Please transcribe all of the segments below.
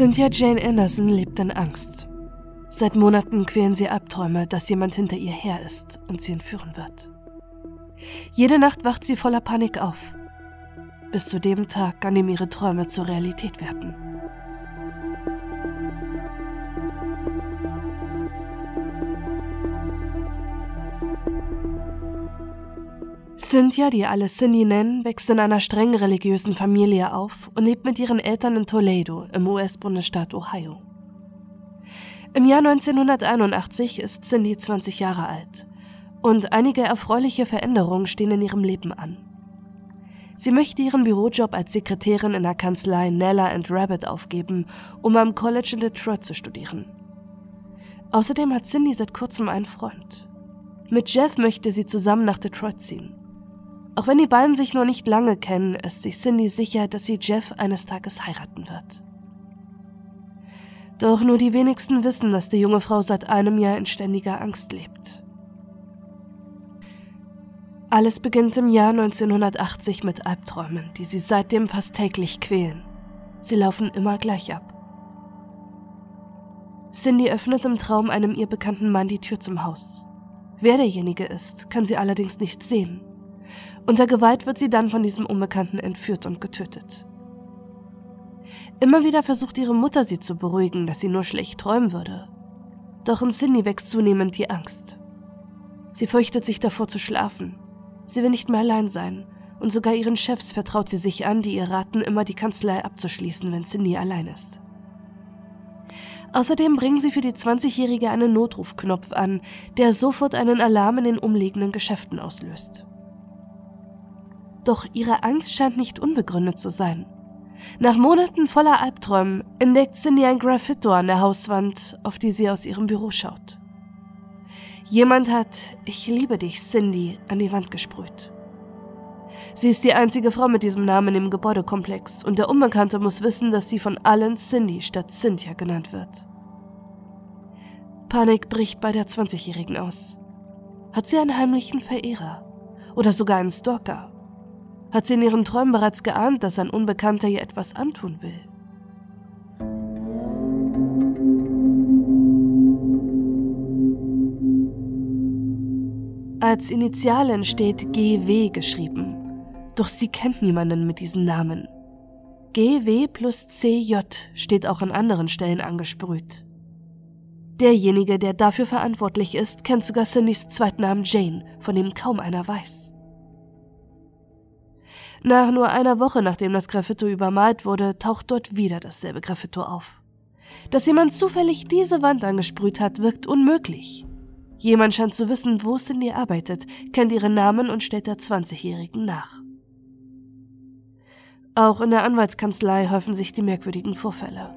Cynthia Jane Anderson lebt in Angst. Seit Monaten quälen sie Albträume, dass jemand hinter ihr her ist und sie entführen wird. Jede Nacht wacht sie voller Panik auf. Bis zu dem Tag, an dem ihre Träume zur Realität werden. Cynthia, die alle Cindy nennen, wächst in einer streng religiösen Familie auf und lebt mit ihren Eltern in Toledo im US-Bundesstaat Ohio. Im Jahr 1981 ist Cindy 20 Jahre alt und einige erfreuliche Veränderungen stehen in ihrem Leben an. Sie möchte ihren Bürojob als Sekretärin in der Kanzlei Nella and Rabbit aufgeben, um am College in Detroit zu studieren. Außerdem hat Cindy seit kurzem einen Freund. Mit Jeff möchte sie zusammen nach Detroit ziehen. Auch wenn die beiden sich noch nicht lange kennen, ist sich Cindy sicher, dass sie Jeff eines Tages heiraten wird. Doch nur die wenigsten wissen, dass die junge Frau seit einem Jahr in ständiger Angst lebt. Alles beginnt im Jahr 1980 mit Albträumen, die sie seitdem fast täglich quälen. Sie laufen immer gleich ab. Cindy öffnet im Traum einem ihr bekannten Mann die Tür zum Haus. Wer derjenige ist, kann sie allerdings nicht sehen. Unter Gewalt wird sie dann von diesem Unbekannten entführt und getötet. Immer wieder versucht ihre Mutter sie zu beruhigen, dass sie nur schlecht träumen würde. Doch in Cindy wächst zunehmend die Angst. Sie fürchtet sich davor zu schlafen. Sie will nicht mehr allein sein und sogar ihren Chefs vertraut sie sich an, die ihr raten, immer die Kanzlei abzuschließen, wenn Cindy allein ist. Außerdem bringen sie für die 20-Jährige einen Notrufknopf an, der sofort einen Alarm in den umliegenden Geschäften auslöst. Doch ihre Angst scheint nicht unbegründet zu sein. Nach Monaten voller Albträumen entdeckt Cindy ein Graffito an der Hauswand, auf die sie aus ihrem Büro schaut. Jemand hat Ich liebe dich, Cindy, an die Wand gesprüht. Sie ist die einzige Frau mit diesem Namen im Gebäudekomplex und der Unbekannte muss wissen, dass sie von allen Cindy statt Cynthia genannt wird. Panik bricht bei der 20-Jährigen aus. Hat sie einen heimlichen Verehrer? Oder sogar einen Stalker? Hat sie in ihren Träumen bereits geahnt, dass ein Unbekannter ihr etwas antun will? Als Initialen steht GW geschrieben, doch sie kennt niemanden mit diesem Namen. GW plus CJ steht auch an anderen Stellen angesprüht. Derjenige, der dafür verantwortlich ist, kennt sogar Cindys Zweitnamen Jane, von dem kaum einer weiß. Nach nur einer Woche, nachdem das Graffito übermalt wurde, taucht dort wieder dasselbe Graffito auf. Dass jemand zufällig diese Wand angesprüht hat, wirkt unmöglich. Jemand scheint zu wissen, wo Cindy arbeitet, kennt ihren Namen und stellt der 20-Jährigen nach. Auch in der Anwaltskanzlei häufen sich die merkwürdigen Vorfälle.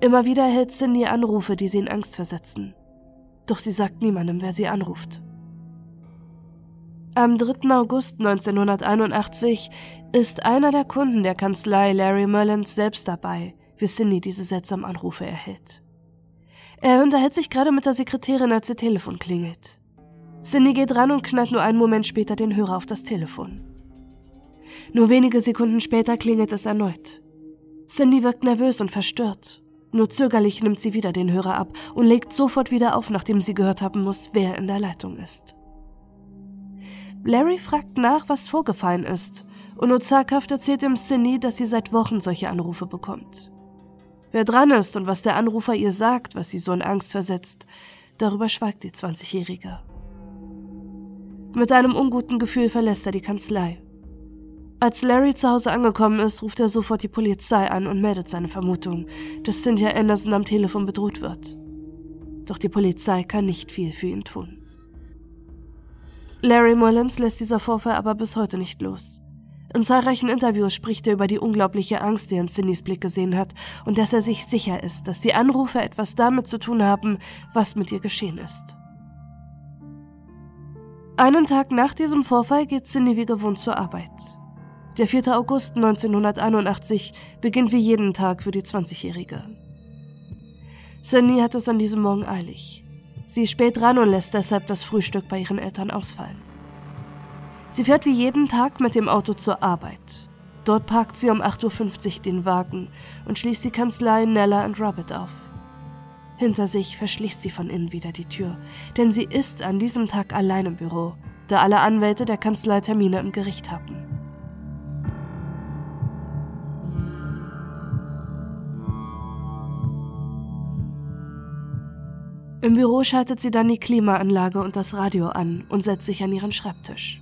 Immer wieder erhält Cindy Anrufe, die sie in Angst versetzen. Doch sie sagt niemandem, wer sie anruft. Am 3. August 1981 ist einer der Kunden der Kanzlei Larry Mullins selbst dabei, wie Cindy diese seltsamen Anrufe erhält. Er unterhält sich gerade mit der Sekretärin, als ihr Telefon klingelt. Cindy geht ran und knallt nur einen Moment später den Hörer auf das Telefon. Nur wenige Sekunden später klingelt es erneut. Cindy wirkt nervös und verstört. Nur zögerlich nimmt sie wieder den Hörer ab und legt sofort wieder auf, nachdem sie gehört haben muss, wer in der Leitung ist. Larry fragt nach, was vorgefallen ist, und nur zaghaft erzählt ihm Cindy, dass sie seit Wochen solche Anrufe bekommt. Wer dran ist und was der Anrufer ihr sagt, was sie so in Angst versetzt, darüber schweigt die 20-Jährige. Mit einem unguten Gefühl verlässt er die Kanzlei. Als Larry zu Hause angekommen ist, ruft er sofort die Polizei an und meldet seine Vermutung, dass Cynthia Anderson am Telefon bedroht wird. Doch die Polizei kann nicht viel für ihn tun. Larry Mullins lässt dieser Vorfall aber bis heute nicht los. In zahlreichen Interviews spricht er über die unglaubliche Angst, die er in Cindys Blick gesehen hat, und dass er sich sicher ist, dass die Anrufe etwas damit zu tun haben, was mit ihr geschehen ist. Einen Tag nach diesem Vorfall geht Cindy wie gewohnt zur Arbeit. Der 4. August 1981 beginnt wie jeden Tag für die 20-Jährige. Cindy hat es an diesem Morgen eilig. Sie ist spät dran und lässt deshalb das Frühstück bei ihren Eltern ausfallen. Sie fährt wie jeden Tag mit dem Auto zur Arbeit. Dort parkt sie um 8.50 Uhr den Wagen und schließt die Kanzlei Nella Robert auf. Hinter sich verschließt sie von innen wieder die Tür, denn sie ist an diesem Tag allein im Büro, da alle Anwälte der Kanzlei Termine im Gericht hatten. Im Büro schaltet sie dann die Klimaanlage und das Radio an und setzt sich an ihren Schreibtisch.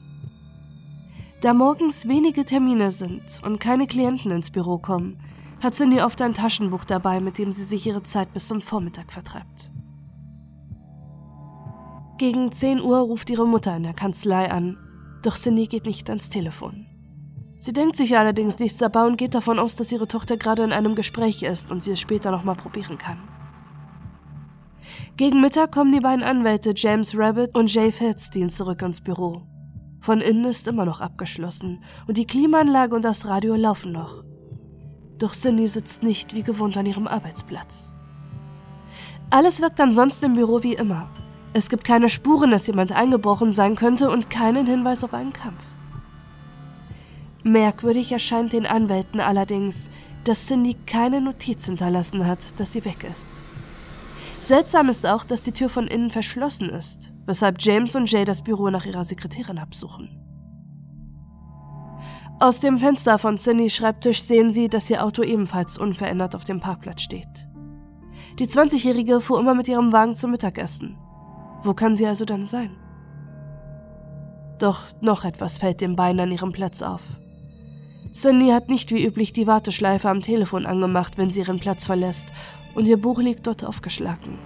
Da morgens wenige Termine sind und keine Klienten ins Büro kommen, hat Cindy oft ein Taschenbuch dabei, mit dem sie sich ihre Zeit bis zum Vormittag vertreibt. Gegen 10 Uhr ruft ihre Mutter in der Kanzlei an, doch Cindy geht nicht ans Telefon. Sie denkt sich allerdings nichts dabei und geht davon aus, dass ihre Tochter gerade in einem Gespräch ist und sie es später nochmal probieren kann. Gegen Mittag kommen die beiden Anwälte James Rabbit und Jay Feldstein zurück ins Büro. Von innen ist immer noch abgeschlossen und die Klimaanlage und das Radio laufen noch. Doch Cindy sitzt nicht wie gewohnt an ihrem Arbeitsplatz. Alles wirkt ansonsten im Büro wie immer. Es gibt keine Spuren, dass jemand eingebrochen sein könnte und keinen Hinweis auf einen Kampf. Merkwürdig erscheint den Anwälten allerdings, dass Cindy keine Notiz hinterlassen hat, dass sie weg ist. Seltsam ist auch, dass die Tür von innen verschlossen ist, weshalb James und Jay das Büro nach ihrer Sekretärin absuchen. Aus dem Fenster von Cindys Schreibtisch sehen sie, dass ihr Auto ebenfalls unverändert auf dem Parkplatz steht. Die 20-Jährige fuhr immer mit ihrem Wagen zum Mittagessen. Wo kann sie also dann sein? Doch noch etwas fällt den beiden an ihrem Platz auf. Cindy hat nicht wie üblich die Warteschleife am Telefon angemacht, wenn sie ihren Platz verlässt und ihr Buch liegt dort aufgeschlagen.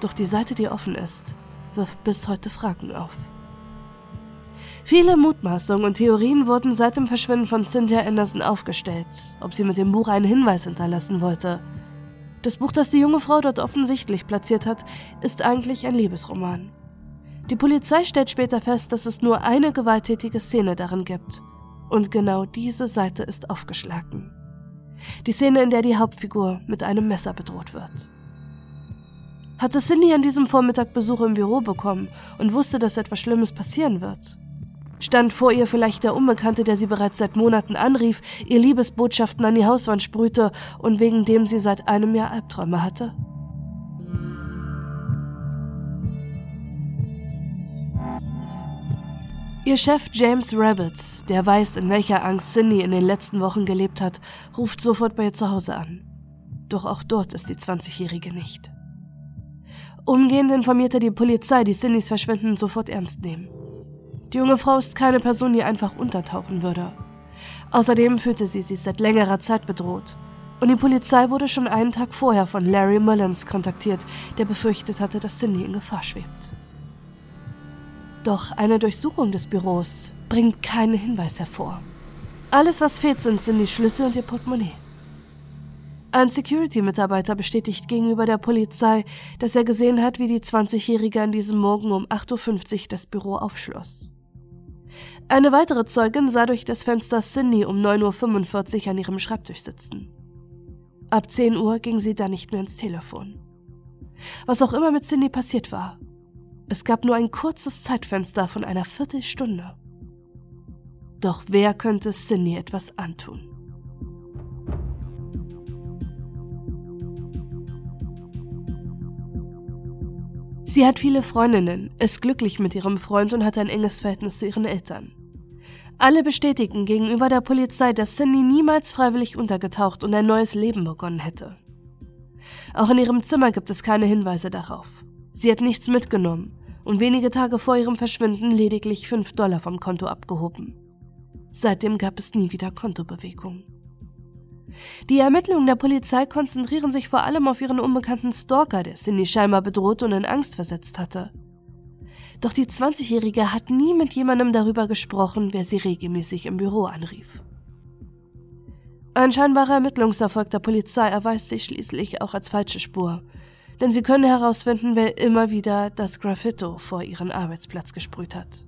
Doch die Seite, die offen ist, wirft bis heute Fragen auf. Viele Mutmaßungen und Theorien wurden seit dem Verschwinden von Cynthia Anderson aufgestellt, ob sie mit dem Buch einen Hinweis hinterlassen wollte. Das Buch, das die junge Frau dort offensichtlich platziert hat, ist eigentlich ein Liebesroman. Die Polizei stellt später fest, dass es nur eine gewalttätige Szene darin gibt. Und genau diese Seite ist aufgeschlagen. Die Szene, in der die Hauptfigur mit einem Messer bedroht wird. Hatte Cindy an diesem Vormittag Besuch im Büro bekommen und wusste, dass etwas Schlimmes passieren wird? Stand vor ihr vielleicht der Unbekannte, der sie bereits seit Monaten anrief, ihr Liebesbotschaften an die Hauswand sprühte und wegen dem sie seit einem Jahr Albträume hatte? Ihr Chef James Rabbit, der weiß, in welcher Angst Cindy in den letzten Wochen gelebt hat, ruft sofort bei ihr zu Hause an. Doch auch dort ist die 20-Jährige nicht. Umgehend informiert er die Polizei, die Cindys Verschwinden sofort ernst nehmen. Die junge Frau ist keine Person, die einfach untertauchen würde. Außerdem fühlte sie sich seit längerer Zeit bedroht. Und die Polizei wurde schon einen Tag vorher von Larry Mullins kontaktiert, der befürchtet hatte, dass Cindy in Gefahr schwebt. Doch eine Durchsuchung des Büros bringt keinen Hinweis hervor. Alles, was fehlt, sind, sind die Schlüssel und ihr Portemonnaie. Ein Security-Mitarbeiter bestätigt gegenüber der Polizei, dass er gesehen hat, wie die 20-Jährige an diesem Morgen um 8.50 Uhr das Büro aufschloss. Eine weitere Zeugin sah durch das Fenster Cindy um 9.45 Uhr an ihrem Schreibtisch sitzen. Ab 10 Uhr ging sie dann nicht mehr ins Telefon. Was auch immer mit Cindy passiert war, es gab nur ein kurzes Zeitfenster von einer Viertelstunde. Doch wer könnte Cindy etwas antun? Sie hat viele Freundinnen, ist glücklich mit ihrem Freund und hat ein enges Verhältnis zu ihren Eltern. Alle bestätigen gegenüber der Polizei, dass Cindy niemals freiwillig untergetaucht und ein neues Leben begonnen hätte. Auch in ihrem Zimmer gibt es keine Hinweise darauf. Sie hat nichts mitgenommen und wenige Tage vor ihrem Verschwinden lediglich 5 Dollar vom Konto abgehoben. Seitdem gab es nie wieder Kontobewegungen. Die Ermittlungen der Polizei konzentrieren sich vor allem auf ihren unbekannten Stalker, der Cindy scheinbar bedroht und in Angst versetzt hatte. Doch die 20-Jährige hat nie mit jemandem darüber gesprochen, wer sie regelmäßig im Büro anrief. Ein scheinbarer Ermittlungserfolg der Polizei erweist sich schließlich auch als falsche Spur denn sie können herausfinden, wer immer wieder das Graffito vor ihren Arbeitsplatz gesprüht hat.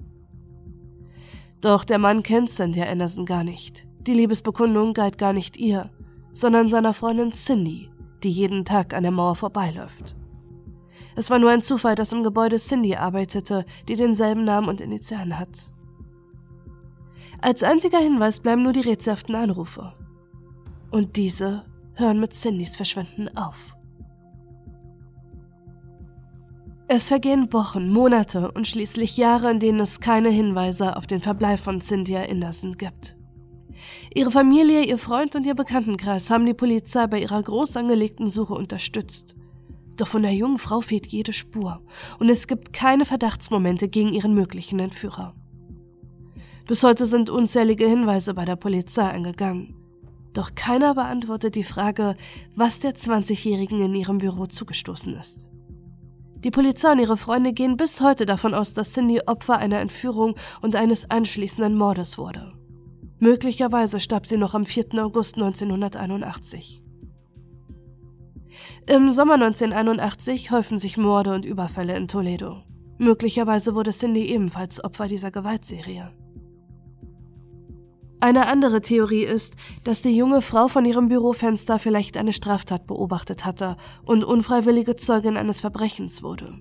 Doch der Mann kennt Cynthia Anderson gar nicht. Die Liebesbekundung galt gar nicht ihr, sondern seiner Freundin Cindy, die jeden Tag an der Mauer vorbeiläuft. Es war nur ein Zufall, dass im Gebäude Cindy arbeitete, die denselben Namen und Initialen hat. Als einziger Hinweis bleiben nur die rätselhaften Anrufe. Und diese hören mit Cindys Verschwinden auf. Es vergehen Wochen, Monate und schließlich Jahre, in denen es keine Hinweise auf den Verbleib von Cynthia Anderson gibt. Ihre Familie, ihr Freund und ihr Bekanntenkreis haben die Polizei bei ihrer groß angelegten Suche unterstützt. Doch von der jungen Frau fehlt jede Spur und es gibt keine Verdachtsmomente gegen ihren möglichen Entführer. Bis heute sind unzählige Hinweise bei der Polizei eingegangen. Doch keiner beantwortet die Frage, was der 20-Jährigen in ihrem Büro zugestoßen ist. Die Polizei und ihre Freunde gehen bis heute davon aus, dass Cindy Opfer einer Entführung und eines anschließenden Mordes wurde. Möglicherweise starb sie noch am 4. August 1981. Im Sommer 1981 häufen sich Morde und Überfälle in Toledo. Möglicherweise wurde Cindy ebenfalls Opfer dieser Gewaltserie. Eine andere Theorie ist, dass die junge Frau von ihrem Bürofenster vielleicht eine Straftat beobachtet hatte und unfreiwillige Zeugin eines Verbrechens wurde.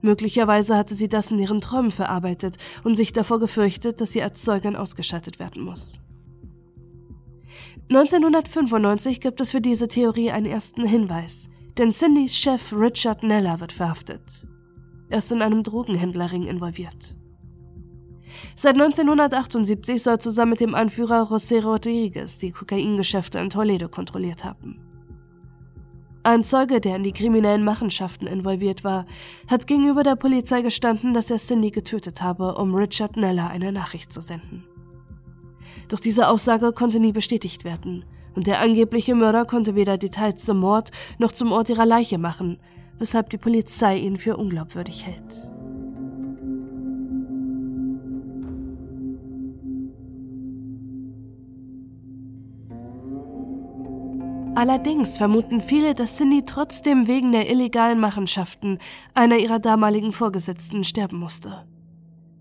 Möglicherweise hatte sie das in ihren Träumen verarbeitet und sich davor gefürchtet, dass sie als Zeugin ausgeschaltet werden muss. 1995 gibt es für diese Theorie einen ersten Hinweis, denn Cindys Chef Richard Neller wird verhaftet. Er ist in einem Drogenhändlerring involviert. Seit 1978 soll zusammen mit dem Anführer José Rodriguez die Kokaingeschäfte in Toledo kontrolliert haben. Ein Zeuge, der in die kriminellen Machenschaften involviert war, hat gegenüber der Polizei gestanden, dass er Cindy getötet habe, um Richard Neller eine Nachricht zu senden. Doch diese Aussage konnte nie bestätigt werden, und der angebliche Mörder konnte weder Details zum Mord noch zum Ort ihrer Leiche machen, weshalb die Polizei ihn für unglaubwürdig hält. Allerdings vermuten viele, dass Cindy trotzdem wegen der illegalen Machenschaften einer ihrer damaligen Vorgesetzten sterben musste.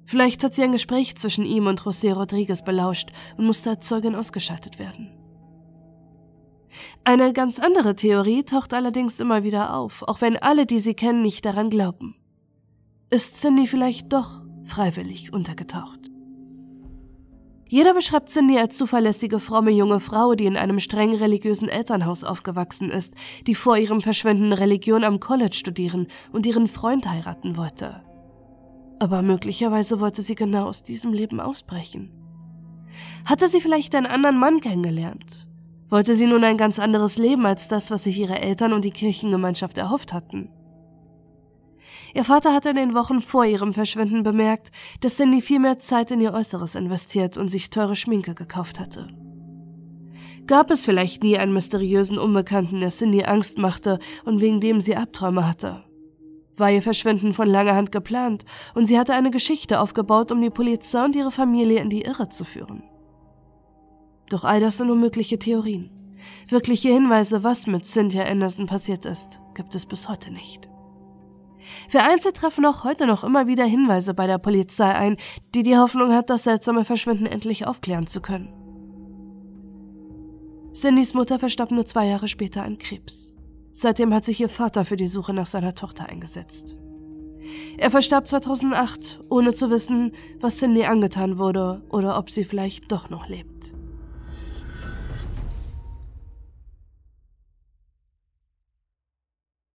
Vielleicht hat sie ein Gespräch zwischen ihm und José Rodriguez belauscht und musste als Zeugin ausgeschaltet werden. Eine ganz andere Theorie taucht allerdings immer wieder auf, auch wenn alle, die sie kennen, nicht daran glauben. Ist Cindy vielleicht doch freiwillig untergetaucht? Jeder beschreibt Cindy als zuverlässige, fromme junge Frau, die in einem streng religiösen Elternhaus aufgewachsen ist, die vor ihrem Verschwinden Religion am College studieren und ihren Freund heiraten wollte. Aber möglicherweise wollte sie genau aus diesem Leben ausbrechen. Hatte sie vielleicht einen anderen Mann kennengelernt? Wollte sie nun ein ganz anderes Leben als das, was sich ihre Eltern und die Kirchengemeinschaft erhofft hatten? Ihr Vater hatte in den Wochen vor ihrem Verschwinden bemerkt, dass Cindy viel mehr Zeit in ihr Äußeres investiert und sich teure Schminke gekauft hatte. Gab es vielleicht nie einen mysteriösen Unbekannten, der Cindy Angst machte und wegen dem sie Abträume hatte? War ihr Verschwinden von langer Hand geplant und sie hatte eine Geschichte aufgebaut, um die Polizei und ihre Familie in die Irre zu führen? Doch all das sind nur mögliche Theorien. Wirkliche Hinweise, was mit Cynthia Anderson passiert ist, gibt es bis heute nicht. Vereinzelt treffen auch heute noch immer wieder Hinweise bei der Polizei ein, die die Hoffnung hat, das seltsame Verschwinden endlich aufklären zu können. Cindys Mutter verstarb nur zwei Jahre später an Krebs. Seitdem hat sich ihr Vater für die Suche nach seiner Tochter eingesetzt. Er verstarb 2008, ohne zu wissen, was Cindy angetan wurde oder ob sie vielleicht doch noch lebt.